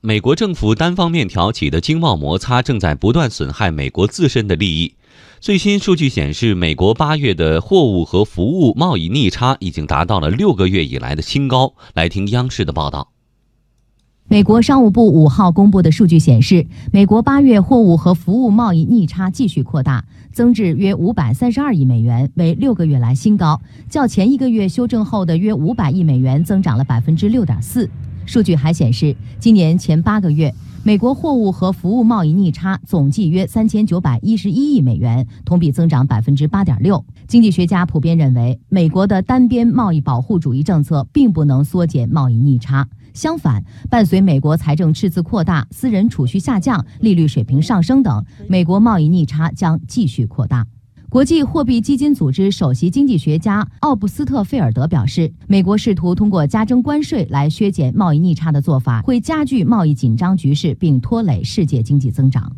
美国政府单方面挑起的经贸摩擦正在不断损害美国自身的利益。最新数据显示，美国八月的货物和服务贸易逆差已经达到了六个月以来的新高。来听央视的报道。美国商务部五号公布的数据显示，美国八月货物和服务贸易逆差继续扩大，增至约五百三十二亿美元，为六个月来新高，较前一个月修正后的约五百亿美元增长了百分之六点四。数据还显示，今年前八个月，美国货物和服务贸易逆差总计约三千九百一十一亿美元，同比增长百分之八点六。经济学家普遍认为，美国的单边贸易保护主义政策并不能缩减贸易逆差，相反，伴随美国财政赤字扩大、私人储蓄下降、利率水平上升等，美国贸易逆差将继续扩大。国际货币基金组织首席经济学家奥布斯特菲尔德表示，美国试图通过加征关税来削减贸易逆差的做法，会加剧贸易紧张局势，并拖累世界经济增长。